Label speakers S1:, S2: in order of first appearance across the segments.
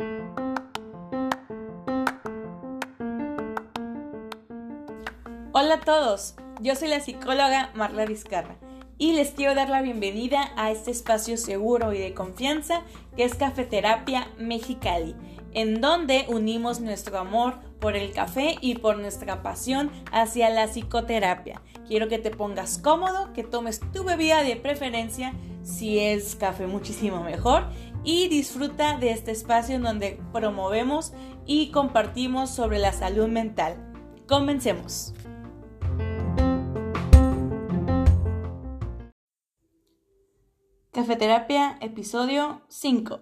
S1: Hola a todos, yo soy la psicóloga Marla Vizcarra y les quiero dar la bienvenida a este espacio seguro y de confianza que es Cafeterapia Mexicali, en donde unimos nuestro amor por el café y por nuestra pasión hacia la psicoterapia. Quiero que te pongas cómodo, que tomes tu bebida de preferencia, si es café muchísimo mejor, y disfruta de este espacio en donde promovemos y compartimos sobre la salud mental. Comencemos. Cafeterapia, episodio 5.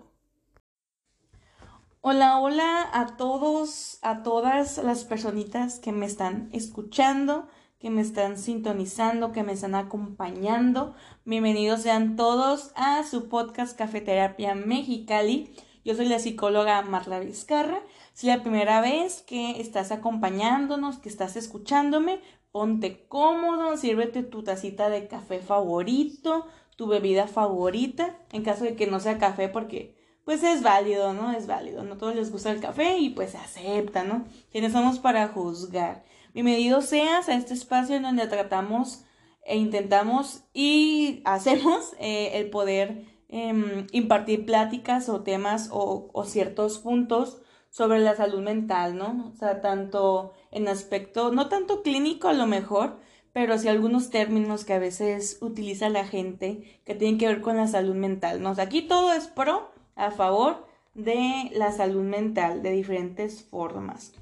S1: Hola, hola a todos, a todas las personitas que me están escuchando, que me están sintonizando, que me están acompañando. Bienvenidos sean todos a su podcast Cafeterapia Mexicali. Yo soy la psicóloga Marla Vizcarra. Si es la primera vez que estás acompañándonos, que estás escuchándome, ponte cómodo, sírvete tu tacita de café favorito, tu bebida favorita, en caso de que no sea café, porque pues es válido, ¿no? Es válido, no todos les gusta el café y pues se acepta, ¿no? ¿Quiénes somos para juzgar? Bienvenido seas a este espacio en donde tratamos e intentamos y hacemos eh, el poder em, impartir pláticas o temas o, ciertos puntos sobre la salud mental, ¿no? O sea, tanto en aspecto, no tanto clínico a lo mejor, pero sí algunos términos que a veces utiliza la gente que tienen que ver con la salud mental. ¿no? aquí todo es pro, a favor de la salud mental de diferentes formas.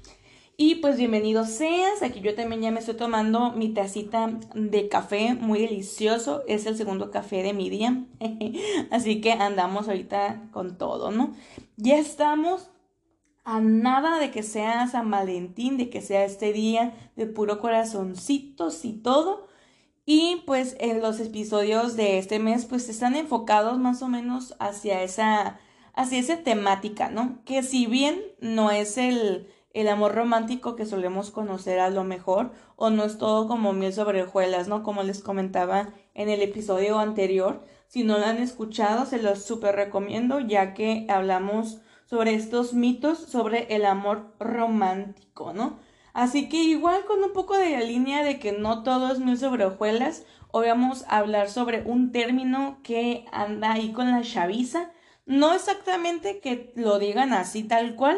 S1: Y pues bienvenido seas, aquí yo también ya me estoy tomando mi tacita de café muy delicioso, es el segundo café de mi día, así que andamos ahorita con todo, ¿no? Ya estamos a nada de que sea San Valentín, de que sea este día de puro corazoncitos y todo. Y pues en los episodios de este mes pues están enfocados más o menos hacia esa, hacia esa temática, ¿no? Que si bien no es el, el amor romántico que solemos conocer a lo mejor, o no es todo como miel sobre hojuelas, ¿no? Como les comentaba en el episodio anterior. Si no lo han escuchado, se los súper recomiendo, ya que hablamos sobre estos mitos sobre el amor romántico, ¿no? Así que igual con un poco de la línea de que no todo es mil sobre hojuelas, hoy vamos a hablar sobre un término que anda ahí con la chaviza. No exactamente que lo digan así tal cual,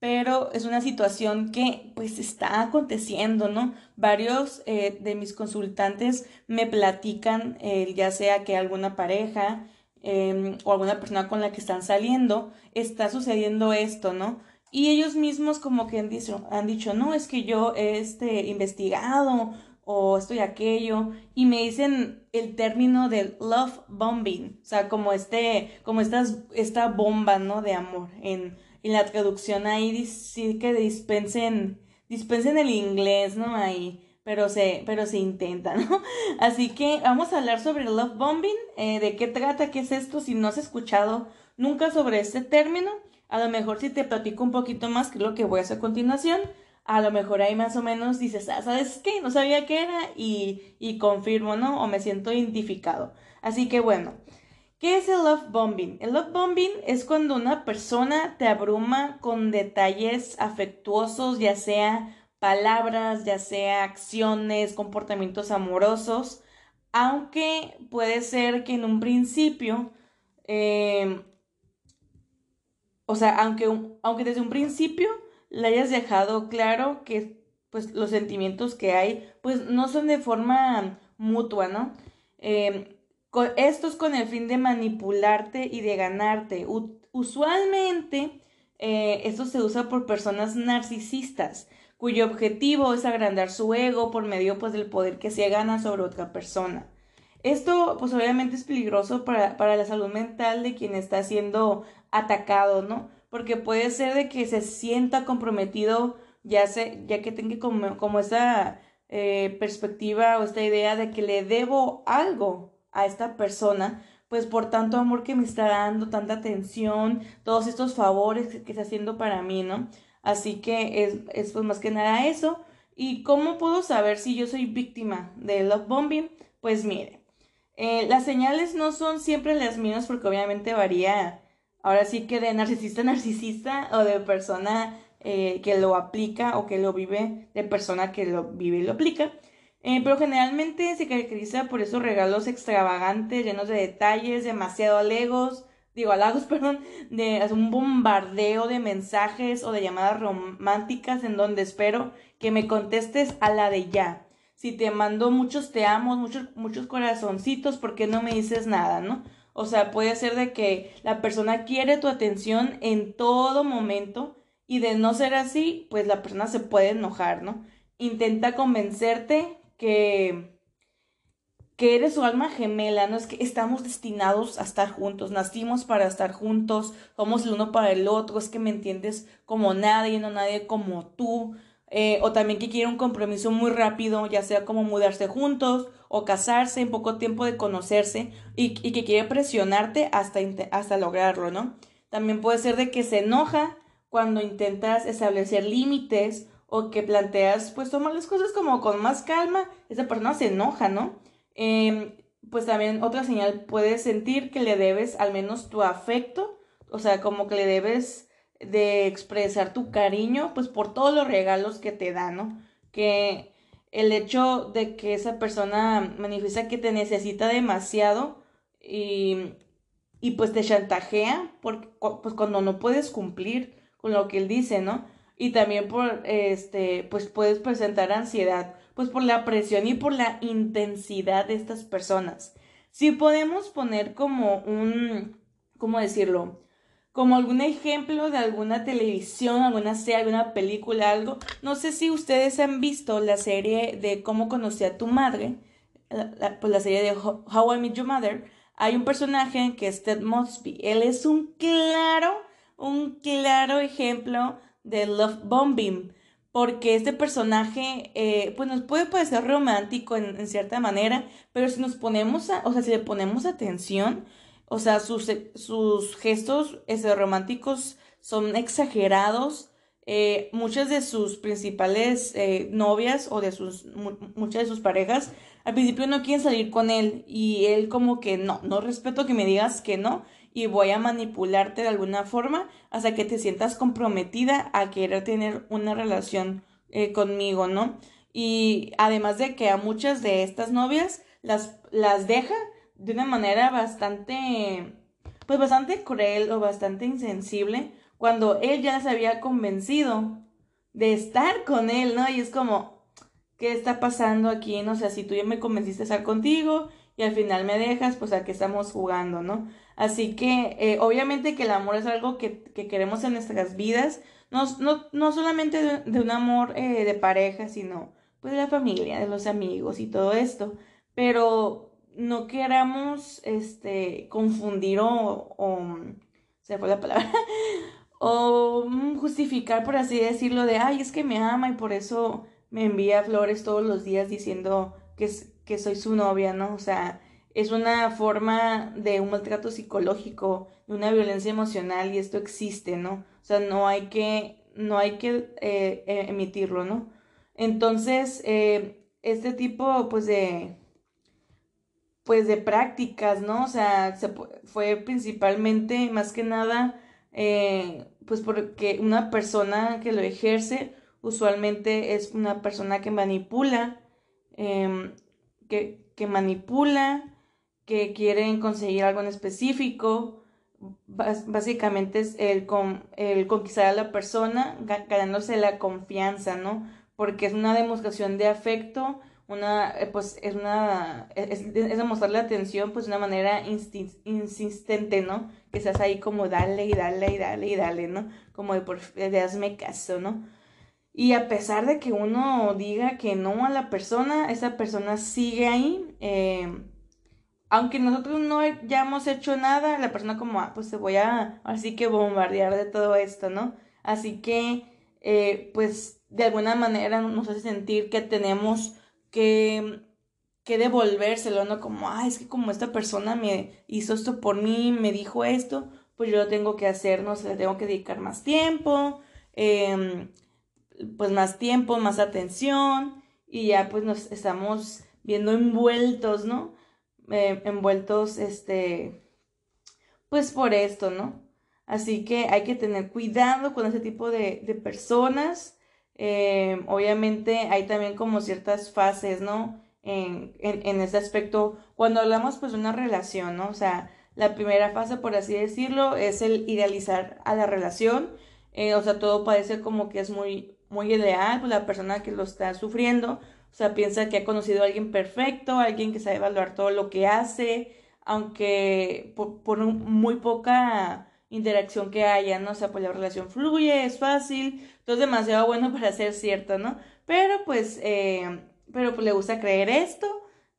S1: pero es una situación que pues está aconteciendo, ¿no? Varios eh, de mis consultantes me platican, eh, ya sea que alguna pareja, Em, o alguna persona con la que están saliendo, está sucediendo esto, ¿no? Y ellos mismos como que han dicho, han dicho no, es que yo he este, investigado o estoy aquello, y me dicen el término del love bombing, o sea, como este, como estas, esta bomba, ¿no? De amor. En, en la traducción ahí sí que dispensen, dispensen el inglés, ¿no? Ahí pero se, pero se intenta, ¿no? Así que vamos a hablar sobre el love bombing, eh, de qué trata, qué es esto, si no has escuchado nunca sobre este término, a lo mejor si te platico un poquito más, que es lo que voy a hacer a continuación, a lo mejor ahí más o menos dices, ah, ¿sabes qué? No sabía qué era y, y confirmo, ¿no? O me siento identificado. Así que bueno, ¿qué es el love bombing? El love bombing es cuando una persona te abruma con detalles afectuosos, ya sea palabras, ya sea acciones, comportamientos amorosos, aunque puede ser que en un principio, em, o sea, aunque, aunque desde un principio le hayas dejado claro que pues los sentimientos que hay pues no son de forma mutua, ¿no? Eh, esto es con el fin de manipularte y de ganarte. usualmente eh, esto se usa por personas narcisistas cuyo objetivo es agrandar su ego por medio pues del poder que se gana sobre otra persona. Esto pues obviamente es peligroso para, para la salud mental de quien está siendo atacado, ¿no? Porque puede ser de que se sienta comprometido ya, se, ya que tenga como, como esa eh, perspectiva o esta idea de que le debo algo a esta persona, pues por tanto amor que me está dando, tanta atención, todos estos favores que, está haciendo para mí, ¿no? Así que es, es pues más que nada eso. ¿Y cómo puedo saber si yo soy víctima de love bombing? Pues mire, eh, las señales no son siempre las mismas porque obviamente varía ahora sí que de narcisista a narcisista o de persona eh, que lo aplica o que lo vive, de persona que lo vive y lo aplica. Eh, pero generalmente se caracteriza por esos regalos extravagantes, llenos de detalles, demasiado alegos, digo halagos, perdón, de un bombardeo de mensajes o de llamadas románticas en donde espero que me contestes a la de ya. Si te mando muchos te amo, muchos, muchos corazoncitos, ¿por qué no me dices nada, no? O sea, puede ser de que la persona quiere tu atención en todo momento y de no ser así, pues la persona se puede enojar, ¿no? Intenta convencerte que que eres su alma gemela, ¿no? Es que estamos destinados a estar juntos, nacimos para estar juntos, somos el uno para el otro, es que me entiendes como nadie, no nadie como tú, eh, o también que quiere un compromiso muy rápido, ya sea como mudarse juntos o casarse en poco tiempo de conocerse y, y que quiere presionarte hasta, hasta lograrlo, ¿no? También puede ser de que se enoja cuando intentas establecer límites o que planteas, pues tomar las cosas como con más calma, esa persona se enoja, ¿no? Em, pues también otra señal, puedes sentir que le debes al menos tu afecto, o sea, como que le debes de expresar tu cariño, pues por todos los regalos que te da, ¿no? Que el hecho de que esa persona manifiesta que te necesita demasiado y, y pues te chantajea pues cuando no puedes cumplir con lo que él dice, ¿no? Y también por, este, pues puedes presentar ansiedad pues por la presión y por la intensidad de estas personas. Si podemos poner como un, ¿cómo decirlo? Como algún ejemplo de alguna televisión, alguna serie, alguna película, algo. No sé si ustedes han visto la serie de Cómo conocí a tu madre, la, pues la serie de How I Met Your Mother. Hay un personaje que es Ted Mosby. Él es un claro, un claro ejemplo de love bombing porque este personaje, eh, pues nos puede parecer romántico en, cierta manera, pero si nos ponemos, a, o sea, si le ponemos atención, o sea, sus, sus gestos ese, románticos son exagerados. Eh, muchas de sus principales eh, novias o de sus muchas de sus parejas al principio no quieren salir con él y él como que no, no respeto que me digas que no y voy a manipularte de alguna forma hasta que te sientas comprometida a querer tener una relación eh, conmigo, ¿no? Y además de que a muchas de estas novias las, las deja de una manera bastante, pues bastante cruel o bastante insensible cuando él ya se había convencido de estar con él, ¿no? Y es como, ¿qué está pasando aquí? No sé, si tú ya me convenciste a estar contigo y al final me dejas, pues a qué estamos jugando, ¿no? Así que eh, obviamente que el amor es algo que, queremos en nuestras vidas, no, no, solamente de, un amor eh, de pareja, sino pues de la familia, de los amigos y todo esto, pero no queramos este, confundir o, o se fue la palabra, o justificar, por así decirlo, de, ay, es que me ama y por eso me envía flores todos los días diciendo que, que soy su novia, ¿no? O sea, es una forma de un maltrato psicológico, de una violencia emocional y esto existe, ¿no? O sea, no hay que, no hay que eh, e, emitirlo, ¿no? Entonces, eh, este tipo, pues, de, pues, de prácticas, ¿no? O sea, se, fue principalmente, más que nada, eh, pues, porque una persona que lo ejerce usualmente es una persona que manipula, em, que, que manipula, que quieren conseguir algo en específico. básicamente es el, el conquistar a la persona ganándose la confianza, ¿no? Porque es una demostración de afecto, una, eh, pues es una, es, es demostrarle atención, pues de una manera insistente, ¿no? Que estás ahí como dale y dale y dale y dale, ¿no? Como de, por, de hazme caso, ¿no? Y a pesar de que uno diga que no a la persona, esa persona sigue ahí. Eh, aunque nosotros no hayamos hecho nada, la persona como, ah, pues se voy a, así que bombardear de todo esto, ¿no? Así que, eh, pues, de alguna manera nos hace sentir que tenemos que, que devolvérselo, ¿no? Como, ah, es que como esta persona me hizo esto por mí, me dijo esto, pues yo lo tengo que hacer, ¿no? Se le tengo que dedicar más tiempo, em, pues más tiempo, más atención, y ya pues nos estamos viendo envueltos, ¿no? Eh, envueltos, este, pues por esto, ¿no? Así que hay que tener cuidado con ese tipo de, de personas. Eh, obviamente hay también como ciertas fases, ¿no? En, en, en ese aspecto, cuando hablamos pues de una relación, ¿no? O sea, la primera fase, por así decirlo, es el idealizar a la relación. Eh, o sea, todo parece como que es muy, muy ideal, pues la persona que lo está sufriendo, o sea, piensa que ha conocido a alguien perfecto, alguien que sabe evaluar todo lo que hace, aunque por, por muy poca interacción que haya, ¿no? O sea, pues la relación fluye, es fácil, todo es demasiado bueno para ser cierto, ¿no? Pero pues, eh, pero pues le gusta creer esto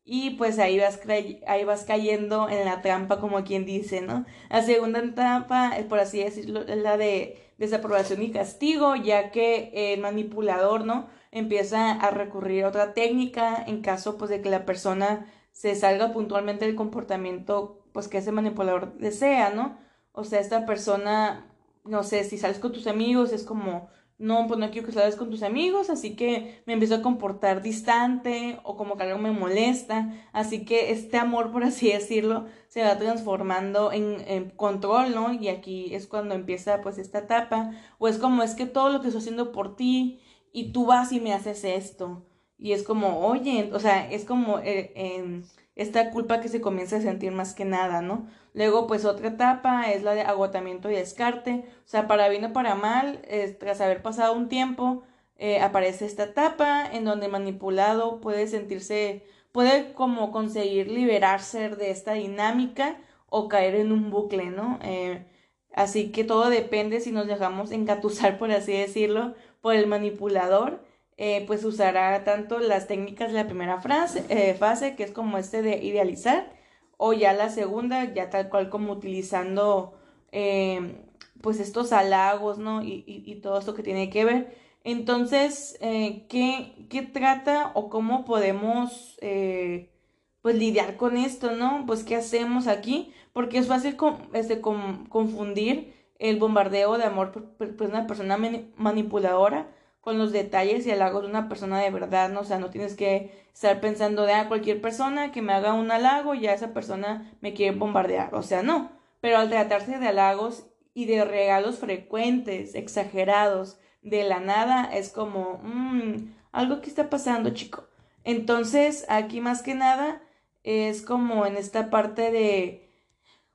S1: y pues ahí vas, ahí vas cayendo en la trampa, como quien dice, ¿no? La segunda etapa, por así decirlo, es la de desaprobación y castigo, ya que el manipulador, ¿no? Empieza a recurrir a otra técnica en caso, pues, de que la persona se salga puntualmente del comportamiento, pues, que ese manipulador desea, ¿no? O sea, esta persona, no sé, si sales con tus amigos, es como, no, pues no quiero que salgas con tus amigos, así que me empiezo a comportar distante o como que algo me molesta. Así que este amor, por así decirlo, se va transformando en, en, control, ¿no? Y aquí es cuando empieza pues esta etapa. O es como, es que todo lo que estoy haciendo por ti y tú vas y me haces esto. Y es como, oye, o sea, es como eh, esta culpa que se comienza a sentir más que nada, ¿no? Luego, pues otra etapa es la de agotamiento y descarte. O sea, para bien o para mal, tras haber pasado un tiempo, eh, aparece esta etapa en donde manipulado puede sentirse, puede como conseguir liberarse de esta dinámica o caer en un bucle, ¿no? Eh, así que todo depende si nos dejamos engatusar, por así decirlo, por el manipulador eh, pues usará tanto las técnicas de la primera frase, eh, fase, que es como este de idealizar, o ya la segunda, ya tal cual como utilizando eh, pues estos halagos, ¿no? Y, y, todo esto que tiene que ver. Entonces, ¿qué, ¿qué, trata o cómo podemos pues lidiar con esto, ¿no? Pues qué hacemos aquí, porque es fácil este, confundir el bombardeo de amor por, una persona manipuladora con los detalles y halago de una persona de verdad, ¿no? O sea, no tienes que estar pensando de, a ah, cualquier persona que me haga un halago, ya esa persona me quiere bombardear, o sea, no. Pero al tratarse de halagos y de regalos frecuentes, exagerados, de la nada, es como, mmm, algo que está pasando, chico. Entonces, aquí más que nada, es como en esta parte de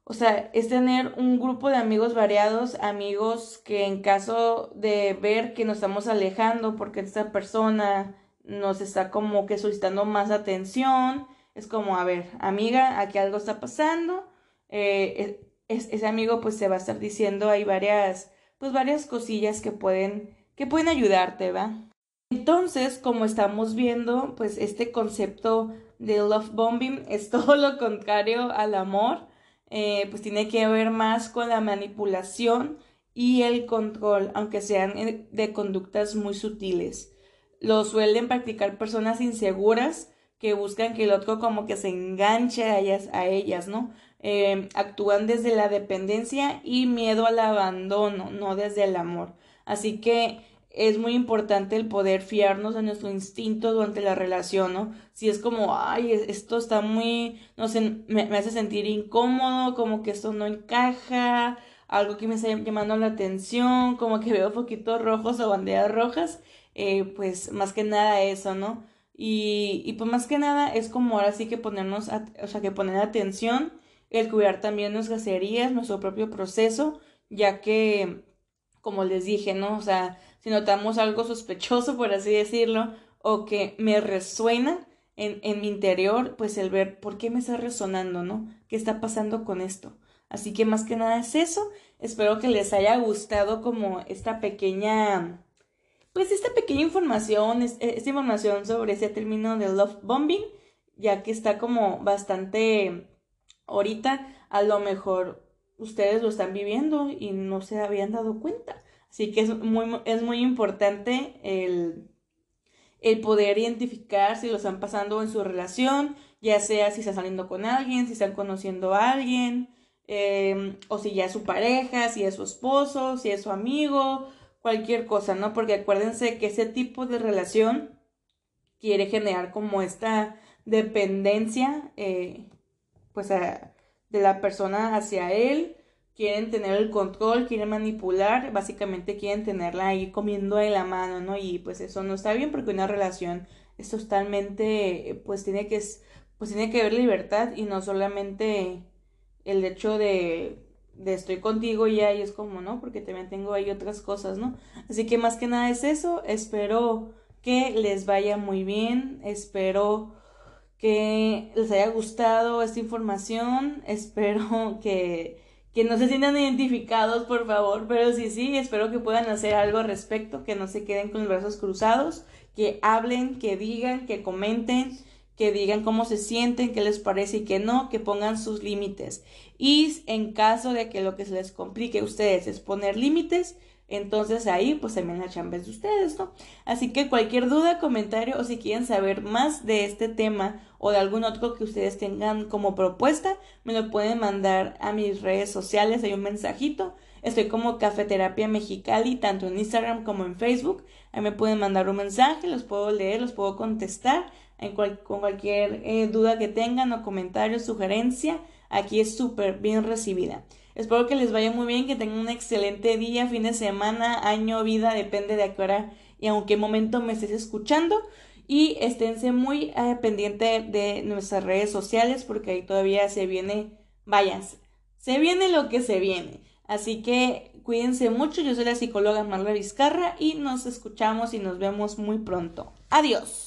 S1: o sea, es tener un grupo de amigos variados, amigos que en caso de ver que nos estamos alejando porque esta persona nos está como que solicitando más atención, es como, a ver, amiga, aquí algo está pasando, eh, ese amigo pues se va a estar diciendo hay varias, pues varias cosillas que pueden, que pueden ayudarte, ¿va? Entonces, como estamos viendo, pues este concepto de love bombing es todo lo contrario al amor eh, pues tiene que ver más con la manipulación y el control, aunque sean eh, de conductas muy sutiles. Lo suelen practicar personas inseguras que buscan que el otro como que se enganche a ellas, a ellas ¿no? Eh, actúan desde la dependencia y miedo al abandono, no desde el amor. Así que es muy importante el poder fiarnos de nuestro instinto durante la relación, ¿no? Si es como, ay, esto está muy, no sé, me, hace sentir incómodo, como que esto no encaja, algo que me está llamando la atención, como que veo poquitos rojos o banderas rojas, eh, pues más que nada eso, ¿no? Y, y pues más que nada es como ahora sí que ponernos, o sea, que poner atención, el cuidar también nuestras heridas, nuestro propio proceso, ya que, como les dije, ¿no? O sea, si notamos algo sospechoso, por así decirlo, o que me resuena en, en mi interior, pues el ver por qué me está resonando, ¿no? ¿Qué está pasando con esto? Así que más que nada es eso. Espero que les haya gustado como esta pequeña, pues esta pequeña información, esta información sobre ese término de love bombing, ya que está como bastante ahorita, a lo mejor ustedes lo están viviendo y no se habían dado cuenta. Así que es muy, es muy importante el, el poder identificar si lo están pasando en su relación, ya sea si están saliendo con alguien, si están conociendo a alguien, em, o si ya es su pareja, si es su esposo, si es su amigo, cualquier cosa, ¿no? Porque acuérdense que ese tipo de relación quiere generar como esta dependencia, eh, pues, de la persona hacia él quieren tener el control, quieren manipular, básicamente quieren tenerla ahí comiendo de la mano, ¿no? Y pues eso no está bien porque una relación es totalmente, pues tiene que, pues tiene que haber libertad y no solamente el hecho de, de estoy contigo ya y es como, ¿no? Porque también tengo ahí otras cosas, ¿no? Así que más que nada es eso, espero que les vaya muy bien, espero que les haya gustado esta información, espero que que no se sientan identificados, por favor, pero sí, sí, espero que puedan hacer algo al respecto, que no se queden con los brazos cruzados, que hablen, que digan, que comenten, que digan cómo se sienten, qué les parece y qué no, que pongan sus límites. Y en caso de que lo que se les complique a ustedes es poner límites, entonces ahí pues también la chamba de ustedes, ¿no? Así que cualquier duda, comentario o si quieren saber más de este tema o de algún otro que ustedes tengan como propuesta, me lo pueden mandar a mis redes sociales, hay un mensajito. Estoy como Cafeterapia Mexicali, tanto en Instagram como en Facebook. Ahí me pueden mandar un mensaje, los puedo leer, los puedo contestar con cualquier eh, duda que tengan o comentario, sugerencia. Aquí es súper bien recibida. Espero que les vaya muy bien, que tengan un excelente día, fin de semana, año, vida, depende de a qué hora y a qué momento me estés escuchando. Y esténse muy eh, pendiente de nuestras redes sociales porque ahí todavía se viene, váyanse, se viene lo que se viene. Así que cuídense mucho, yo soy la psicóloga Marla Vizcarra y nos escuchamos y nos vemos muy pronto. Adiós.